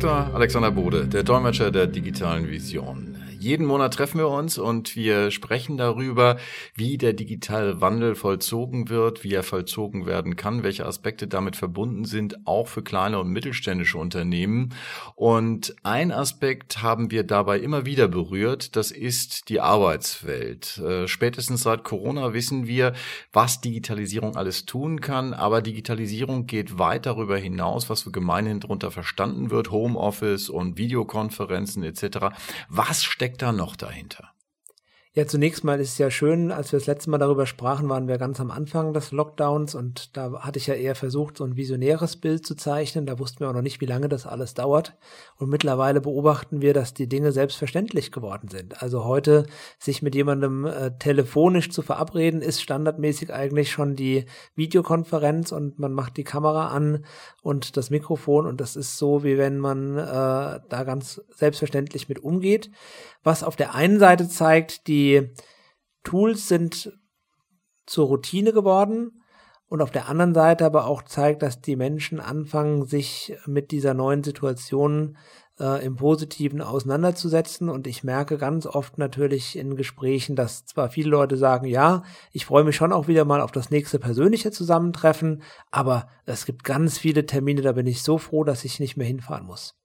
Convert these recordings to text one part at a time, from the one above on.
Dr. Alexander Bode, der Dolmetscher der digitalen Vision. Jeden Monat treffen wir uns und wir sprechen darüber, wie der digitale Wandel vollzogen wird, wie er vollzogen werden kann, welche Aspekte damit verbunden sind, auch für kleine und mittelständische Unternehmen. Und ein Aspekt haben wir dabei immer wieder berührt, das ist die Arbeitswelt. Äh, spätestens seit Corona wissen wir, was Digitalisierung alles tun kann, aber Digitalisierung geht weit darüber hinaus, was für gemeinhin darunter verstanden wird, Homeoffice und Videokonferenzen etc. Was steckt steckt da noch dahinter? Ja, zunächst mal ist es ja schön, als wir das letzte Mal darüber sprachen, waren wir ganz am Anfang des Lockdowns und da hatte ich ja eher versucht, so ein visionäres Bild zu zeichnen. Da wussten wir auch noch nicht, wie lange das alles dauert. Und mittlerweile beobachten wir, dass die Dinge selbstverständlich geworden sind. Also heute sich mit jemandem äh, telefonisch zu verabreden, ist standardmäßig eigentlich schon die Videokonferenz und man macht die Kamera an und das Mikrofon und das ist so, wie wenn man äh, da ganz selbstverständlich mit umgeht was auf der einen Seite zeigt, die Tools sind zur Routine geworden und auf der anderen Seite aber auch zeigt, dass die Menschen anfangen, sich mit dieser neuen Situation äh, im Positiven auseinanderzusetzen. Und ich merke ganz oft natürlich in Gesprächen, dass zwar viele Leute sagen, ja, ich freue mich schon auch wieder mal auf das nächste persönliche Zusammentreffen, aber es gibt ganz viele Termine, da bin ich so froh, dass ich nicht mehr hinfahren muss.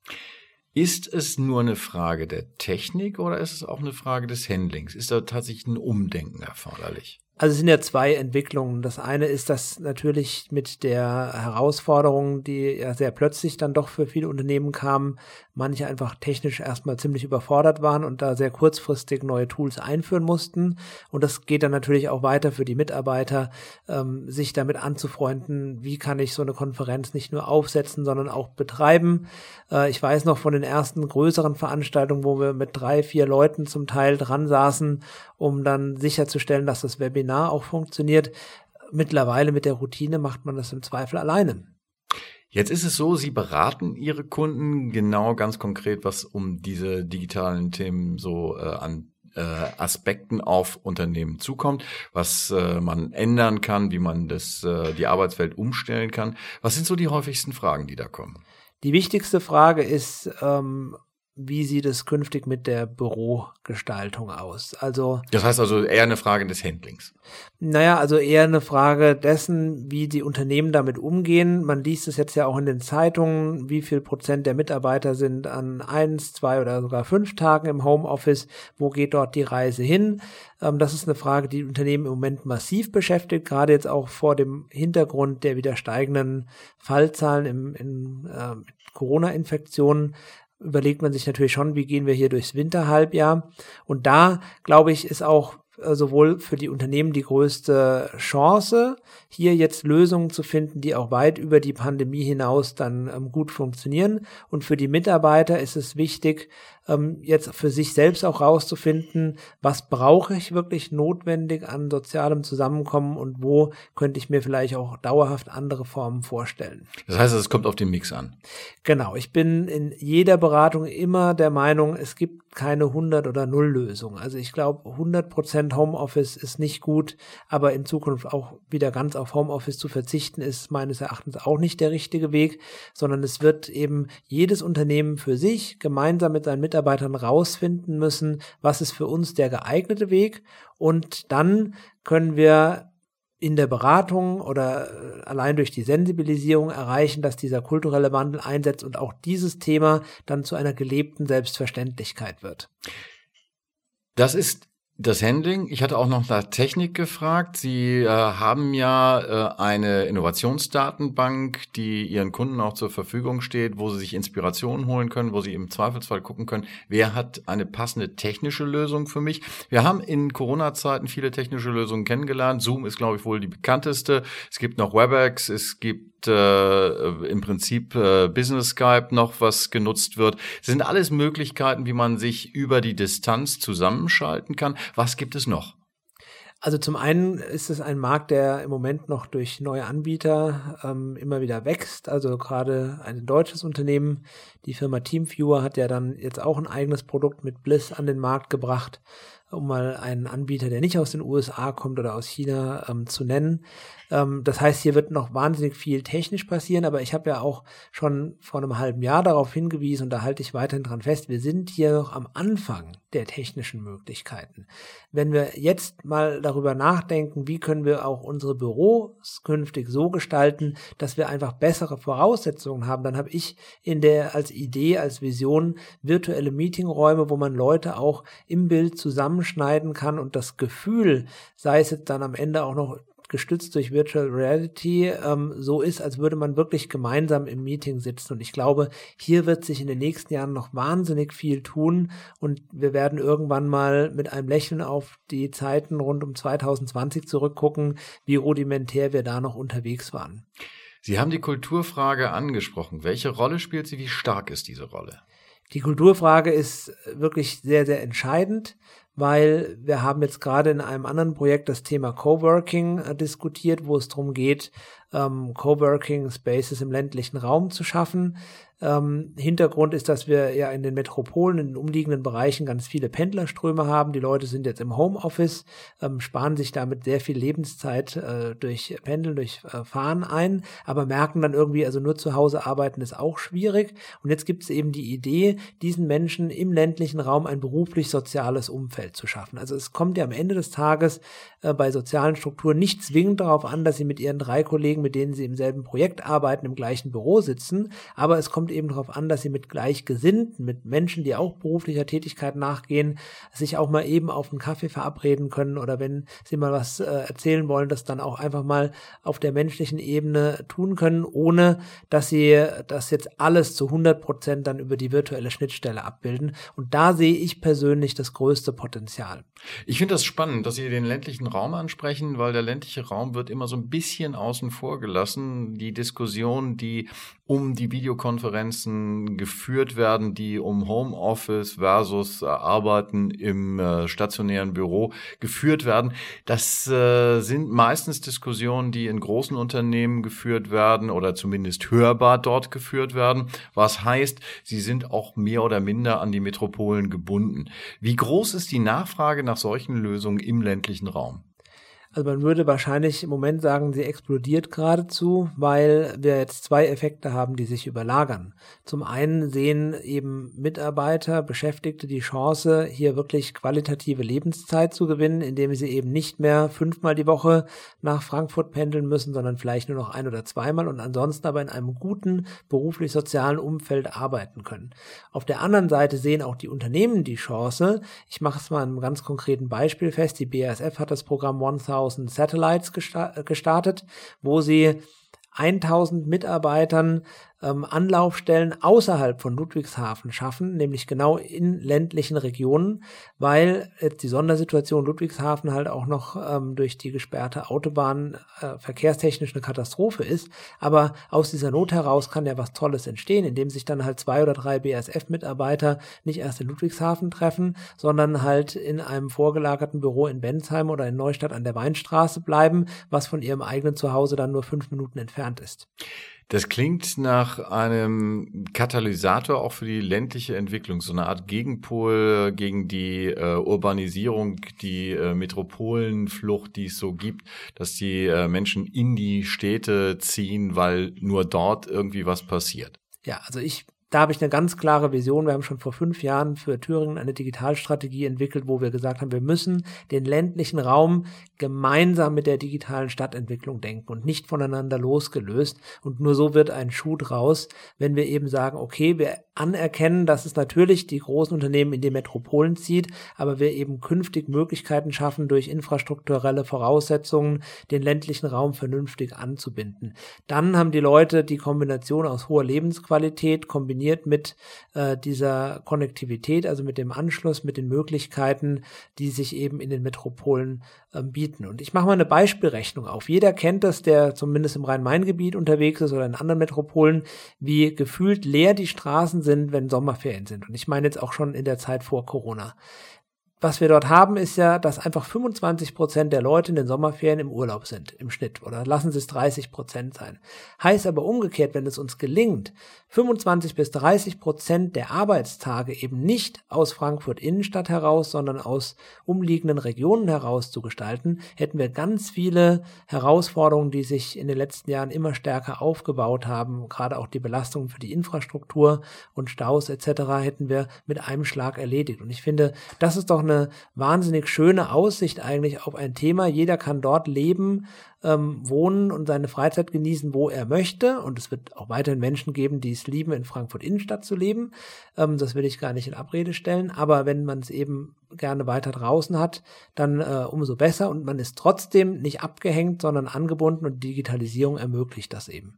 Ist es nur eine Frage der Technik oder ist es auch eine Frage des Handlings? Ist da tatsächlich ein Umdenken erforderlich? Also es sind ja zwei Entwicklungen. Das eine ist, dass natürlich mit der Herausforderung, die ja sehr plötzlich dann doch für viele Unternehmen kam, manche einfach technisch erstmal ziemlich überfordert waren und da sehr kurzfristig neue Tools einführen mussten. Und das geht dann natürlich auch weiter für die Mitarbeiter, ähm, sich damit anzufreunden, wie kann ich so eine Konferenz nicht nur aufsetzen, sondern auch betreiben. Äh, ich weiß noch von den ersten größeren Veranstaltungen, wo wir mit drei, vier Leuten zum Teil dran saßen, um dann sicherzustellen, dass das Webinar Webinar auch funktioniert. Mittlerweile mit der Routine macht man das im Zweifel alleine. Jetzt ist es so, Sie beraten Ihre Kunden genau ganz konkret, was um diese digitalen Themen so äh, an äh, Aspekten auf Unternehmen zukommt, was äh, man ändern kann, wie man das, äh, die Arbeitswelt umstellen kann. Was sind so die häufigsten Fragen, die da kommen? Die wichtigste Frage ist, ähm, wie sieht es künftig mit der Bürogestaltung aus? Also das heißt also eher eine Frage des Handlings. Naja, also eher eine Frage dessen, wie die Unternehmen damit umgehen. Man liest es jetzt ja auch in den Zeitungen, wie viel Prozent der Mitarbeiter sind an eins, zwei oder sogar fünf Tagen im Homeoffice. Wo geht dort die Reise hin? Ähm, das ist eine Frage, die Unternehmen im Moment massiv beschäftigt, gerade jetzt auch vor dem Hintergrund der wieder steigenden Fallzahlen im, in äh, Corona-Infektionen überlegt man sich natürlich schon, wie gehen wir hier durchs Winterhalbjahr. Und da, glaube ich, ist auch äh, sowohl für die Unternehmen die größte Chance, hier jetzt Lösungen zu finden, die auch weit über die Pandemie hinaus dann ähm, gut funktionieren. Und für die Mitarbeiter ist es wichtig, ähm, jetzt für sich selbst auch rauszufinden, was brauche ich wirklich notwendig an sozialem Zusammenkommen und wo könnte ich mir vielleicht auch dauerhaft andere Formen vorstellen. Das heißt, es kommt auf den Mix an. Genau. Ich bin in jeder Beratung immer der Meinung, es gibt keine 100 oder 0 Lösung. Also ich glaube, 100 Prozent Homeoffice ist nicht gut, aber in Zukunft auch wieder ganz auf Homeoffice zu verzichten, ist meines Erachtens auch nicht der richtige Weg, sondern es wird eben jedes Unternehmen für sich gemeinsam mit seinen Mitarbeitern Mitarbeitern rausfinden müssen, was ist für uns der geeignete Weg und dann können wir in der Beratung oder äh, allein durch die Sensibilisierung erreichen, dass dieser kulturelle Wandel einsetzt und auch dieses Thema dann zu einer gelebten Selbstverständlichkeit wird. Das ist das Handling. Ich hatte auch noch nach Technik gefragt. Sie äh, haben ja äh, eine Innovationsdatenbank, die Ihren Kunden auch zur Verfügung steht, wo sie sich Inspirationen holen können, wo sie im Zweifelsfall gucken können, wer hat eine passende technische Lösung für mich. Wir haben in Corona-Zeiten viele technische Lösungen kennengelernt. Zoom ist, glaube ich, wohl die bekannteste. Es gibt noch WebEx, es gibt äh, im Prinzip äh, Business Skype noch, was genutzt wird. Das sind alles Möglichkeiten, wie man sich über die Distanz zusammenschalten kann. Was gibt es noch? Also zum einen ist es ein Markt, der im Moment noch durch neue Anbieter ähm, immer wieder wächst. Also gerade ein deutsches Unternehmen, die Firma Teamviewer hat ja dann jetzt auch ein eigenes Produkt mit Bliss an den Markt gebracht. Um mal einen Anbieter, der nicht aus den USA kommt oder aus China ähm, zu nennen. Ähm, das heißt, hier wird noch wahnsinnig viel technisch passieren, aber ich habe ja auch schon vor einem halben Jahr darauf hingewiesen und da halte ich weiterhin dran fest, wir sind hier noch am Anfang der technischen Möglichkeiten. Wenn wir jetzt mal darüber nachdenken, wie können wir auch unsere Büros künftig so gestalten, dass wir einfach bessere Voraussetzungen haben, dann habe ich in der als Idee, als Vision virtuelle Meetingräume, wo man Leute auch im Bild zusammenschneiden kann und das Gefühl, sei es jetzt dann am Ende auch noch gestützt durch Virtual Reality ähm, so ist, als würde man wirklich gemeinsam im Meeting sitzen. Und ich glaube, hier wird sich in den nächsten Jahren noch wahnsinnig viel tun und wir werden irgendwann mal mit einem Lächeln auf die Zeiten rund um 2020 zurückgucken, wie rudimentär wir da noch unterwegs waren. Sie haben die Kulturfrage angesprochen. Welche Rolle spielt sie? Wie stark ist diese Rolle? Die Kulturfrage ist wirklich sehr, sehr entscheidend weil wir haben jetzt gerade in einem anderen Projekt das Thema Coworking äh, diskutiert, wo es darum geht, ähm, Coworking Spaces im ländlichen Raum zu schaffen. Ähm, Hintergrund ist, dass wir ja in den Metropolen, in den umliegenden Bereichen ganz viele Pendlerströme haben. Die Leute sind jetzt im Homeoffice, ähm, sparen sich damit sehr viel Lebenszeit äh, durch Pendeln, durch äh, Fahren ein, aber merken dann irgendwie, also nur zu Hause arbeiten ist auch schwierig. Und jetzt gibt es eben die Idee, diesen Menschen im ländlichen Raum ein beruflich-soziales Umfeld zu schaffen. Also es kommt ja am Ende des Tages äh, bei sozialen Strukturen nicht zwingend darauf an, dass sie mit ihren drei Kollegen, mit denen sie im selben Projekt arbeiten, im gleichen Büro sitzen, aber es kommt eben darauf an, dass sie mit Gleichgesinnten, mit Menschen, die auch beruflicher Tätigkeit nachgehen, sich auch mal eben auf einen Kaffee verabreden können oder wenn sie mal was äh, erzählen wollen, das dann auch einfach mal auf der menschlichen Ebene tun können, ohne dass sie das jetzt alles zu 100 Prozent dann über die virtuelle Schnittstelle abbilden. Und da sehe ich persönlich das größte Potenzial. Ich finde das spannend, dass Sie den ländlichen Raum ansprechen, weil der ländliche Raum wird immer so ein bisschen außen vor gelassen. Die Diskussion, die um die Videokonferenzen geführt werden, die um Homeoffice versus äh, Arbeiten im äh, stationären Büro geführt werden. Das äh, sind meistens Diskussionen, die in großen Unternehmen geführt werden oder zumindest hörbar dort geführt werden. Was heißt, sie sind auch mehr oder minder an die Metropolen gebunden. Wie groß ist die Nachfrage nach solchen Lösungen im ländlichen Raum? Also man würde wahrscheinlich im Moment sagen, sie explodiert geradezu, weil wir jetzt zwei Effekte haben, die sich überlagern. Zum einen sehen eben Mitarbeiter, Beschäftigte die Chance, hier wirklich qualitative Lebenszeit zu gewinnen, indem sie eben nicht mehr fünfmal die Woche nach Frankfurt pendeln müssen, sondern vielleicht nur noch ein oder zweimal und ansonsten aber in einem guten beruflich-sozialen Umfeld arbeiten können. Auf der anderen Seite sehen auch die Unternehmen die Chance. Ich mache es mal an einem ganz konkreten Beispiel fest. Die BASF hat das Programm 1000 1000 Satellites gestartet, wo sie 1000 Mitarbeitern ähm, Anlaufstellen außerhalb von Ludwigshafen schaffen, nämlich genau in ländlichen Regionen, weil jetzt die Sondersituation Ludwigshafen halt auch noch ähm, durch die gesperrte Autobahn äh, verkehrstechnisch eine Katastrophe ist. Aber aus dieser Not heraus kann ja was Tolles entstehen, indem sich dann halt zwei oder drei BASF-Mitarbeiter nicht erst in Ludwigshafen treffen, sondern halt in einem vorgelagerten Büro in Bensheim oder in Neustadt an der Weinstraße bleiben, was von ihrem eigenen Zuhause dann nur fünf Minuten entfernt ist. Das klingt nach einem Katalysator auch für die ländliche Entwicklung, so eine Art Gegenpol gegen die äh, Urbanisierung, die äh, Metropolenflucht, die es so gibt, dass die äh, Menschen in die Städte ziehen, weil nur dort irgendwie was passiert. Ja, also ich da habe ich eine ganz klare Vision. Wir haben schon vor fünf Jahren für Thüringen eine Digitalstrategie entwickelt, wo wir gesagt haben, wir müssen den ländlichen Raum gemeinsam mit der digitalen Stadtentwicklung denken und nicht voneinander losgelöst. Und nur so wird ein Schuh draus, wenn wir eben sagen, okay, wir anerkennen, dass es natürlich die großen Unternehmen in die Metropolen zieht, aber wir eben künftig Möglichkeiten schaffen, durch infrastrukturelle Voraussetzungen den ländlichen Raum vernünftig anzubinden. Dann haben die Leute die Kombination aus hoher Lebensqualität kombiniert mit äh, dieser Konnektivität, also mit dem Anschluss, mit den Möglichkeiten, die sich eben in den Metropolen äh, bieten. Und ich mache mal eine Beispielrechnung auf. Jeder kennt das, der zumindest im Rhein-Main-Gebiet unterwegs ist oder in anderen Metropolen, wie gefühlt leer die Straßen sind, wenn Sommerferien sind. Und ich meine jetzt auch schon in der Zeit vor Corona was wir dort haben, ist ja, dass einfach 25 Prozent der Leute in den Sommerferien im Urlaub sind, im Schnitt. Oder lassen Sie es 30 Prozent sein. Heißt aber umgekehrt, wenn es uns gelingt, 25 bis 30 Prozent der Arbeitstage eben nicht aus Frankfurt Innenstadt heraus, sondern aus umliegenden Regionen heraus zu gestalten, hätten wir ganz viele Herausforderungen, die sich in den letzten Jahren immer stärker aufgebaut haben. Gerade auch die Belastungen für die Infrastruktur und Staus etc. hätten wir mit einem Schlag erledigt. Und ich finde, das ist doch eine eine wahnsinnig schöne Aussicht eigentlich auf ein Thema. Jeder kann dort leben, ähm, wohnen und seine Freizeit genießen, wo er möchte. Und es wird auch weiterhin Menschen geben, die es lieben, in Frankfurt Innenstadt zu leben. Ähm, das will ich gar nicht in Abrede stellen. Aber wenn man es eben gerne weiter draußen hat, dann äh, umso besser. Und man ist trotzdem nicht abgehängt, sondern angebunden und Digitalisierung ermöglicht das eben.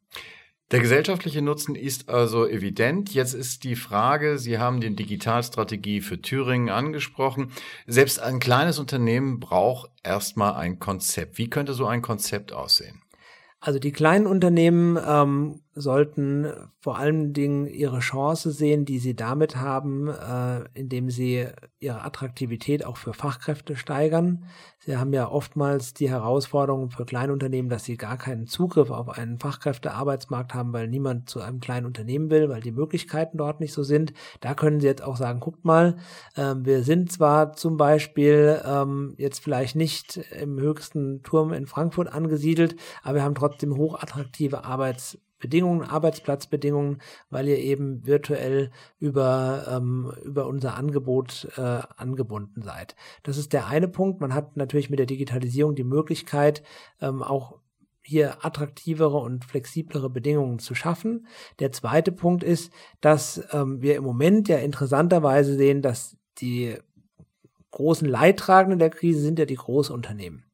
Der gesellschaftliche Nutzen ist also evident. Jetzt ist die Frage, Sie haben die Digitalstrategie für Thüringen angesprochen. Selbst ein kleines Unternehmen braucht erstmal ein Konzept. Wie könnte so ein Konzept aussehen? Also die kleinen Unternehmen ähm, sollten vor allen Dingen ihre Chance sehen, die sie damit haben, äh, indem sie ihre Attraktivität auch für Fachkräfte steigern. Sie haben ja oftmals die Herausforderung für Kleinunternehmen, dass sie gar keinen Zugriff auf einen Fachkräftearbeitsmarkt haben, weil niemand zu einem kleinen Unternehmen will, weil die Möglichkeiten dort nicht so sind. Da können sie jetzt auch sagen, guckt mal, äh, wir sind zwar zum Beispiel ähm, jetzt vielleicht nicht im höchsten Turm in Frankfurt angesiedelt, aber wir haben trotzdem hochattraktive Arbeits Bedingungen, Arbeitsplatzbedingungen, weil ihr eben virtuell über, ähm, über unser Angebot äh, angebunden seid. Das ist der eine Punkt. Man hat natürlich mit der Digitalisierung die Möglichkeit, ähm, auch hier attraktivere und flexiblere Bedingungen zu schaffen. Der zweite Punkt ist, dass ähm, wir im Moment ja interessanterweise sehen, dass die großen Leidtragenden der Krise sind ja die Großunternehmen.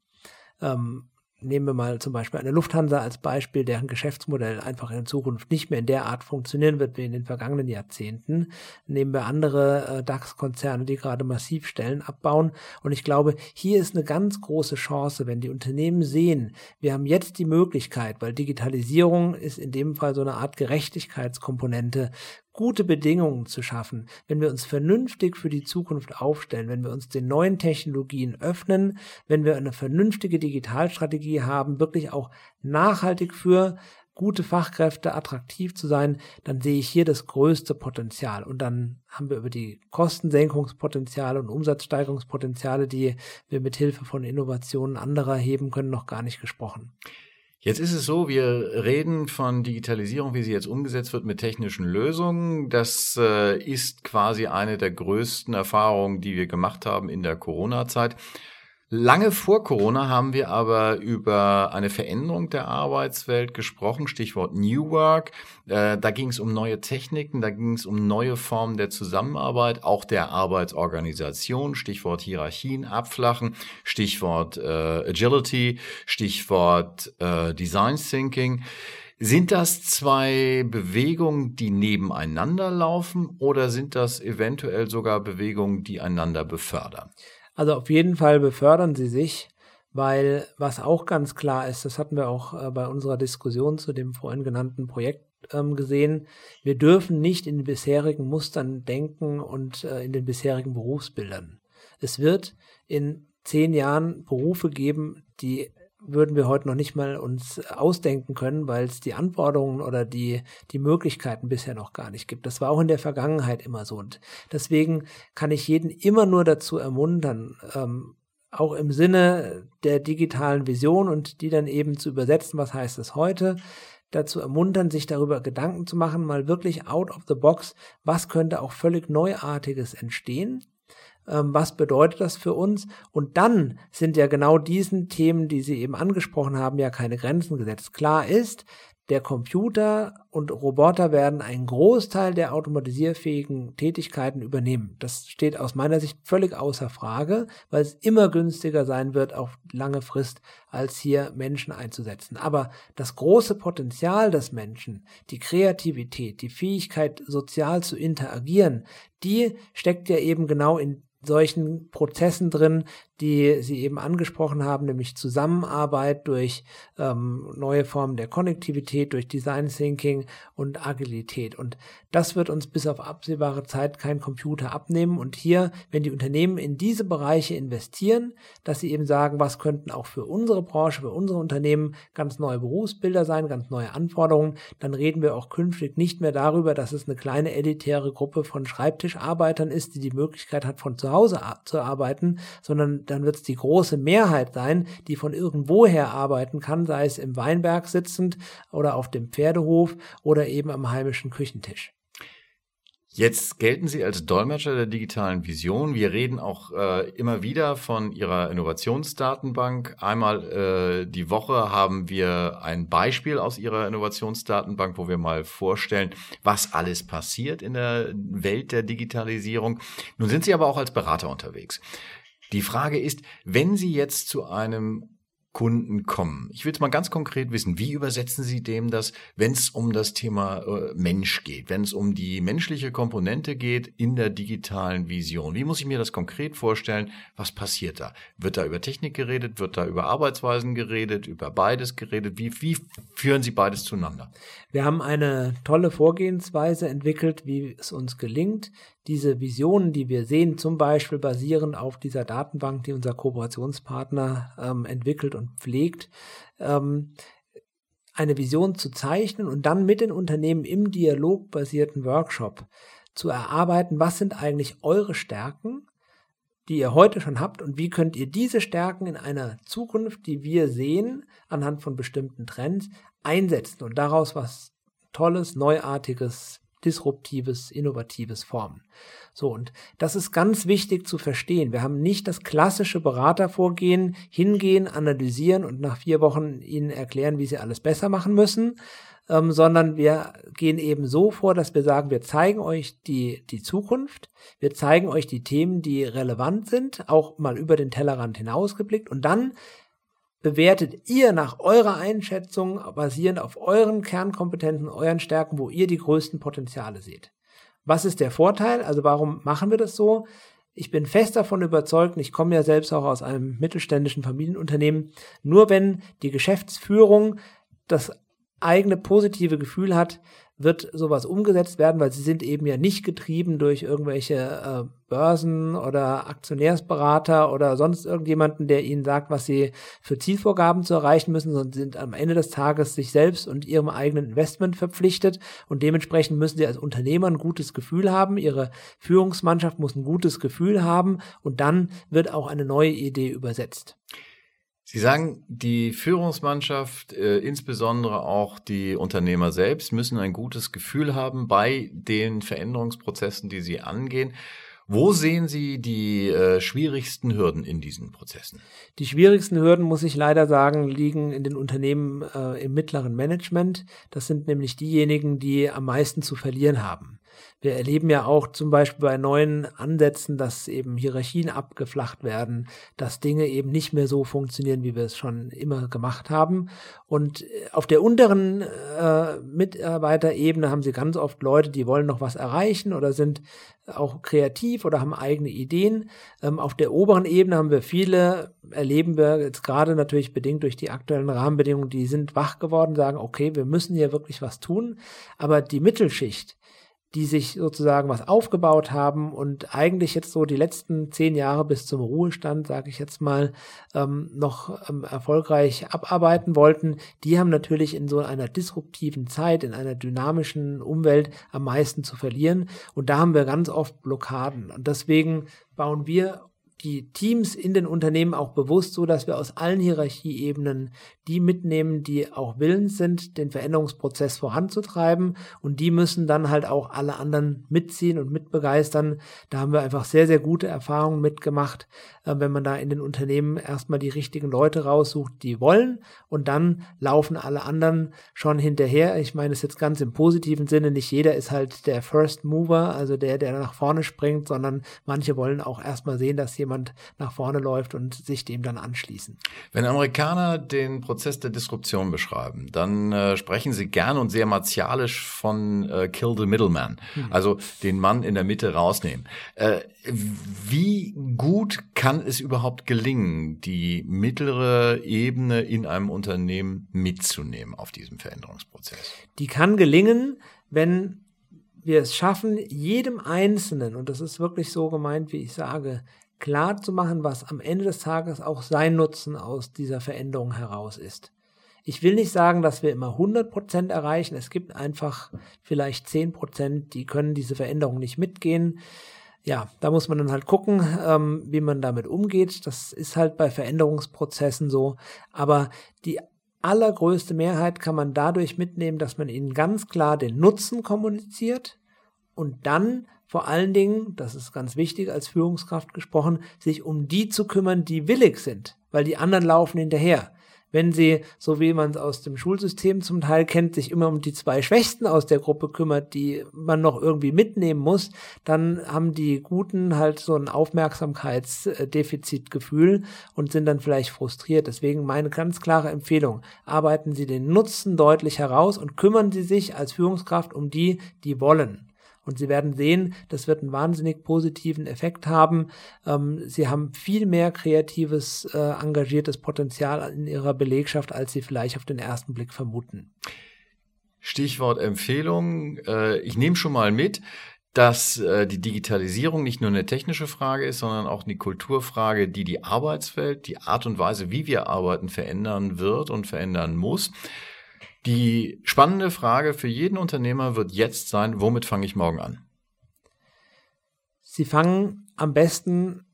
Ähm, nehmen wir mal zum Beispiel eine Lufthansa als Beispiel, deren Geschäftsmodell einfach in Zukunft nicht mehr in der Art funktionieren wird wie in den vergangenen Jahrzehnten. Nehmen wir andere äh, DAX-Konzerne, die gerade massiv Stellen abbauen. Und ich glaube, hier ist eine ganz große Chance, wenn die Unternehmen sehen, wir haben jetzt die Möglichkeit, weil Digitalisierung ist in dem Fall so eine Art Gerechtigkeitskomponente, gute Bedingungen zu schaffen, wenn wir uns vernünftig für die Zukunft aufstellen, wenn wir uns den neuen Technologien öffnen, wenn wir eine vernünftige Digitalstrategie haben, wirklich auch nachhaltig für gute Fachkräfte attraktiv zu sein, dann sehe ich hier das größte Potenzial. Und dann haben wir über die Kostensenkungspotenziale und Umsatzsteigerungspotenziale, die wir mit Hilfe von Innovationen anderer heben können, noch gar nicht gesprochen. Jetzt ist es so, wir reden von Digitalisierung, wie sie jetzt umgesetzt wird mit technischen Lösungen. Das äh, ist quasi eine der größten Erfahrungen, die wir gemacht haben in der Corona-Zeit. Lange vor Corona haben wir aber über eine Veränderung der Arbeitswelt gesprochen, Stichwort New Work. Äh, da ging es um neue Techniken, da ging es um neue Formen der Zusammenarbeit, auch der Arbeitsorganisation, Stichwort Hierarchien abflachen, Stichwort äh, Agility, Stichwort äh, Design Thinking. Sind das zwei Bewegungen, die nebeneinander laufen oder sind das eventuell sogar Bewegungen, die einander befördern? Also auf jeden Fall befördern sie sich, weil was auch ganz klar ist, das hatten wir auch äh, bei unserer Diskussion zu dem vorhin genannten Projekt ähm, gesehen, wir dürfen nicht in den bisherigen Mustern denken und äh, in den bisherigen Berufsbildern. Es wird in zehn Jahren Berufe geben, die würden wir heute noch nicht mal uns ausdenken können, weil es die Anforderungen oder die, die Möglichkeiten bisher noch gar nicht gibt. Das war auch in der Vergangenheit immer so. Und deswegen kann ich jeden immer nur dazu ermuntern, ähm, auch im Sinne der digitalen Vision und die dann eben zu übersetzen, was heißt es heute, dazu ermuntern, sich darüber Gedanken zu machen, mal wirklich out of the box, was könnte auch völlig Neuartiges entstehen ähm, was bedeutet das für uns? Und dann sind ja genau diesen Themen, die Sie eben angesprochen haben, ja keine Grenzen gesetzt. Klar ist, der Computer und Roboter werden einen Großteil der automatisierfähigen Tätigkeiten übernehmen. Das steht aus meiner Sicht völlig außer Frage, weil es immer günstiger sein wird auf lange Frist, als hier Menschen einzusetzen. Aber das große Potenzial des Menschen, die Kreativität, die Fähigkeit, sozial zu interagieren, die steckt ja eben genau in solchen Prozessen drin, die Sie eben angesprochen haben, nämlich Zusammenarbeit durch ähm, neue Formen der Konnektivität, durch Design Thinking und Agilität. Und das wird uns bis auf absehbare Zeit kein Computer abnehmen. Und hier, wenn die Unternehmen in diese Bereiche investieren, dass sie eben sagen, was könnten auch für unsere Branche, für unsere Unternehmen ganz neue Berufsbilder sein, ganz neue Anforderungen, dann reden wir auch künftig nicht mehr darüber, dass es eine kleine elitäre Gruppe von Schreibtischarbeitern ist, die die Möglichkeit hat, von zu Hause zu arbeiten, sondern dann wird es die große Mehrheit sein, die von irgendwoher arbeiten kann, sei es im Weinberg sitzend oder auf dem Pferdehof oder eben am heimischen Küchentisch. Jetzt gelten Sie als Dolmetscher der digitalen Vision. Wir reden auch äh, immer wieder von Ihrer Innovationsdatenbank. Einmal äh, die Woche haben wir ein Beispiel aus Ihrer Innovationsdatenbank, wo wir mal vorstellen, was alles passiert in der Welt der Digitalisierung. Nun sind Sie aber auch als Berater unterwegs. Die Frage ist, wenn Sie jetzt zu einem Kunden kommen. Ich will es mal ganz konkret wissen, wie übersetzen Sie dem das, wenn es um das Thema äh, Mensch geht, wenn es um die menschliche Komponente geht in der digitalen Vision? Wie muss ich mir das konkret vorstellen? Was passiert da? Wird da über Technik geredet? Wird da über Arbeitsweisen geredet? Über beides geredet? Wie, wie führen Sie beides zueinander? Wir haben eine tolle Vorgehensweise entwickelt, wie es uns gelingt, diese Visionen, die wir sehen, zum Beispiel basierend auf dieser Datenbank, die unser Kooperationspartner ähm, entwickelt und pflegt, ähm, eine Vision zu zeichnen und dann mit den Unternehmen im dialogbasierten Workshop zu erarbeiten, was sind eigentlich eure Stärken, die ihr heute schon habt und wie könnt ihr diese Stärken in einer Zukunft, die wir sehen, anhand von bestimmten Trends einsetzen und daraus was Tolles, Neuartiges disruptives, innovatives formen. So, und das ist ganz wichtig zu verstehen. Wir haben nicht das klassische Beratervorgehen, hingehen, analysieren und nach vier Wochen ihnen erklären, wie sie alles besser machen müssen, ähm, sondern wir gehen eben so vor, dass wir sagen, wir zeigen euch die, die Zukunft, wir zeigen euch die Themen, die relevant sind, auch mal über den Tellerrand hinausgeblickt und dann bewertet ihr nach eurer Einschätzung, basierend auf euren Kernkompetenzen, euren Stärken, wo ihr die größten Potenziale seht. Was ist der Vorteil? Also warum machen wir das so? Ich bin fest davon überzeugt, ich komme ja selbst auch aus einem mittelständischen Familienunternehmen, nur wenn die Geschäftsführung das eigene positive Gefühl hat, wird sowas umgesetzt werden, weil sie sind eben ja nicht getrieben durch irgendwelche äh, Börsen oder Aktionärsberater oder sonst irgendjemanden, der ihnen sagt, was sie für Zielvorgaben zu erreichen müssen, sondern sind am Ende des Tages sich selbst und ihrem eigenen Investment verpflichtet. Und dementsprechend müssen sie als Unternehmer ein gutes Gefühl haben, ihre Führungsmannschaft muss ein gutes Gefühl haben. Und dann wird auch eine neue Idee übersetzt. Sie sagen, die Führungsmannschaft, äh, insbesondere auch die Unternehmer selbst, müssen ein gutes Gefühl haben bei den Veränderungsprozessen, die sie angehen. Wo sehen Sie die äh, schwierigsten Hürden in diesen Prozessen? Die schwierigsten Hürden, muss ich leider sagen, liegen in den Unternehmen äh, im mittleren Management. Das sind nämlich diejenigen, die am meisten zu verlieren haben. Wir erleben ja auch zum Beispiel bei neuen Ansätzen, dass eben Hierarchien abgeflacht werden, dass Dinge eben nicht mehr so funktionieren, wie wir es schon immer gemacht haben. Und äh, auf der unteren äh, Mitarbeiterebene haben sie ganz oft Leute, die wollen noch was erreichen oder sind auch kreativ oder haben eigene Ideen. Ähm, auf der oberen Ebene haben wir viele, erleben wir jetzt gerade natürlich bedingt durch die aktuellen Rahmenbedingungen, die sind wach geworden, sagen, okay, wir müssen hier wirklich was tun. Aber die Mittelschicht, die sich sozusagen was aufgebaut haben und eigentlich jetzt so die letzten zehn Jahre bis zum Ruhestand, sage ich jetzt mal, ähm, noch ähm, erfolgreich abarbeiten wollten, die haben natürlich in so einer disruptiven Zeit, in einer dynamischen Umwelt am meisten zu verlieren. Und da haben wir ganz oft Blockaden. Und deswegen bauen wir die Teams in den Unternehmen auch bewusst so, dass wir aus allen Hierarchieebenen die mitnehmen, die auch willens sind, den Veränderungsprozess voranzutreiben und die müssen dann halt auch alle anderen mitziehen und mitbegeistern. Da haben wir einfach sehr, sehr gute Erfahrungen mitgemacht, äh, wenn man da in den Unternehmen erstmal die richtigen Leute raussucht, die wollen und dann laufen alle anderen schon hinterher. Ich meine es jetzt ganz im positiven Sinne, nicht jeder ist halt der First Mover, also der, der nach vorne springt, sondern manche wollen auch erstmal sehen, dass jemand jemand nach vorne läuft und sich dem dann anschließen. Wenn Amerikaner den Prozess der Disruption beschreiben, dann äh, sprechen sie gern und sehr martialisch von äh, Kill the Middleman, mhm. also den Mann in der Mitte rausnehmen. Äh, wie gut kann es überhaupt gelingen, die mittlere Ebene in einem Unternehmen mitzunehmen auf diesem Veränderungsprozess? Die kann gelingen, wenn wir es schaffen, jedem Einzelnen, und das ist wirklich so gemeint, wie ich sage, klar zu machen, was am Ende des Tages auch sein Nutzen aus dieser Veränderung heraus ist. Ich will nicht sagen, dass wir immer 100 Prozent erreichen. Es gibt einfach vielleicht 10 Prozent, die können diese Veränderung nicht mitgehen. Ja, da muss man dann halt gucken, ähm, wie man damit umgeht. Das ist halt bei Veränderungsprozessen so. Aber die allergrößte Mehrheit kann man dadurch mitnehmen, dass man ihnen ganz klar den Nutzen kommuniziert und dann vor allen Dingen, das ist ganz wichtig als Führungskraft gesprochen, sich um die zu kümmern, die willig sind, weil die anderen laufen hinterher wenn sie, so wie man es aus dem Schulsystem zum Teil kennt, sich immer um die zwei Schwächsten aus der Gruppe kümmert, die man noch irgendwie mitnehmen muss, dann haben die Guten halt so ein Aufmerksamkeitsdefizitgefühl und sind dann vielleicht frustriert. Deswegen meine ganz klare Empfehlung, arbeiten Sie den Nutzen deutlich heraus und kümmern Sie sich als Führungskraft um die, die wollen. Und Sie werden sehen, das wird einen wahnsinnig positiven Effekt haben. Ähm, Sie haben viel mehr kreatives, äh, engagiertes Potenzial in Ihrer Belegschaft, als Sie vielleicht auf den ersten Blick vermuten. Stichwort Empfehlung. Äh, ich nehme schon mal mit, dass äh, die Digitalisierung nicht nur eine technische Frage ist, sondern auch eine Kulturfrage, die die Arbeitswelt, die Art und Weise, wie wir arbeiten, verändern wird und verändern muss. Die spannende Frage für jeden Unternehmer wird jetzt sein, womit fange ich morgen an? Sie fangen am besten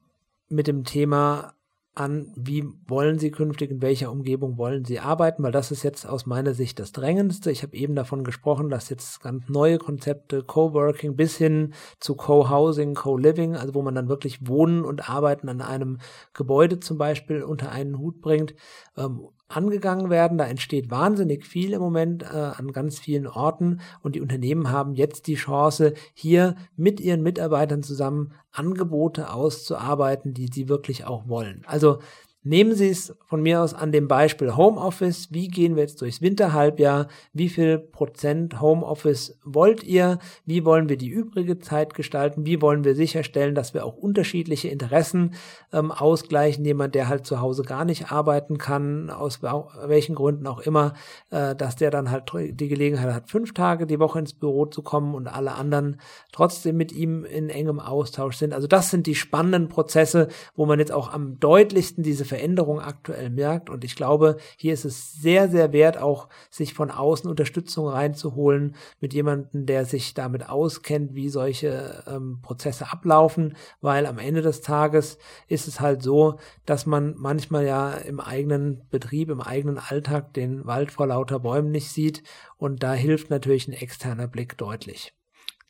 mit dem Thema an, wie wollen Sie künftig, in welcher Umgebung wollen Sie arbeiten, weil das ist jetzt aus meiner Sicht das Drängendste. Ich habe eben davon gesprochen, dass jetzt ganz neue Konzepte, Coworking bis hin zu Co-Housing, Co-Living, also wo man dann wirklich Wohnen und Arbeiten an einem Gebäude zum Beispiel unter einen Hut bringt, ähm, angegangen werden. Da entsteht wahnsinnig viel im Moment äh, an ganz vielen Orten und die Unternehmen haben jetzt die Chance, hier mit ihren Mitarbeitern zusammen Angebote auszuarbeiten, die sie wirklich auch wollen. Also Nehmen Sie es von mir aus an dem Beispiel Homeoffice. Wie gehen wir jetzt durchs Winterhalbjahr? Wie viel Prozent Homeoffice wollt ihr? Wie wollen wir die übrige Zeit gestalten? Wie wollen wir sicherstellen, dass wir auch unterschiedliche Interessen ähm, ausgleichen? Jemand, der halt zu Hause gar nicht arbeiten kann, aus welchen Gründen auch immer, äh, dass der dann halt die Gelegenheit hat, fünf Tage die Woche ins Büro zu kommen und alle anderen trotzdem mit ihm in engem Austausch sind. Also das sind die spannenden Prozesse, wo man jetzt auch am deutlichsten diese Veränderung aktuell merkt. Und ich glaube, hier ist es sehr, sehr wert, auch sich von außen Unterstützung reinzuholen mit jemandem, der sich damit auskennt, wie solche ähm, Prozesse ablaufen, weil am Ende des Tages ist es halt so, dass man manchmal ja im eigenen Betrieb, im eigenen Alltag den Wald vor lauter Bäumen nicht sieht. Und da hilft natürlich ein externer Blick deutlich.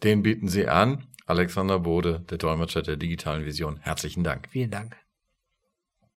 Den bieten Sie an. Alexander Bode, der Dolmetscher der digitalen Vision. Herzlichen Dank. Vielen Dank.